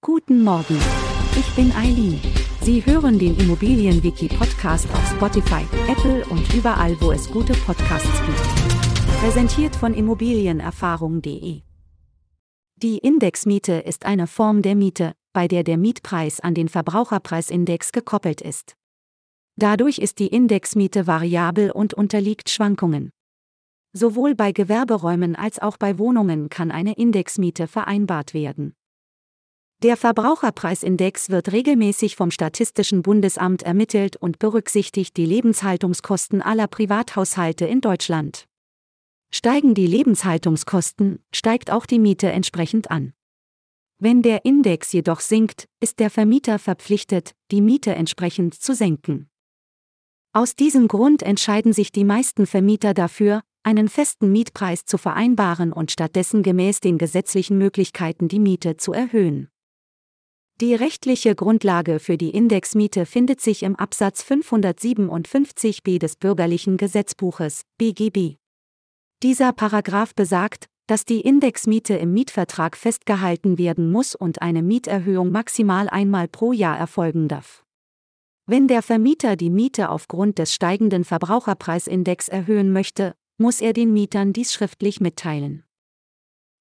Guten Morgen. Ich bin Eileen. Sie hören den Immobilienwiki-Podcast auf Spotify, Apple und überall, wo es gute Podcasts gibt. Präsentiert von Immobilienerfahrung.de. Die Indexmiete ist eine Form der Miete, bei der der Mietpreis an den Verbraucherpreisindex gekoppelt ist. Dadurch ist die Indexmiete variabel und unterliegt Schwankungen. Sowohl bei Gewerberäumen als auch bei Wohnungen kann eine Indexmiete vereinbart werden. Der Verbraucherpreisindex wird regelmäßig vom Statistischen Bundesamt ermittelt und berücksichtigt die Lebenshaltungskosten aller Privathaushalte in Deutschland. Steigen die Lebenshaltungskosten, steigt auch die Miete entsprechend an. Wenn der Index jedoch sinkt, ist der Vermieter verpflichtet, die Miete entsprechend zu senken. Aus diesem Grund entscheiden sich die meisten Vermieter dafür, einen festen Mietpreis zu vereinbaren und stattdessen gemäß den gesetzlichen Möglichkeiten die Miete zu erhöhen. Die rechtliche Grundlage für die Indexmiete findet sich im Absatz 557b des Bürgerlichen Gesetzbuches BGB. Dieser Paragraph besagt, dass die Indexmiete im Mietvertrag festgehalten werden muss und eine Mieterhöhung maximal einmal pro Jahr erfolgen darf. Wenn der Vermieter die Miete aufgrund des steigenden Verbraucherpreisindex erhöhen möchte, muss er den Mietern dies schriftlich mitteilen.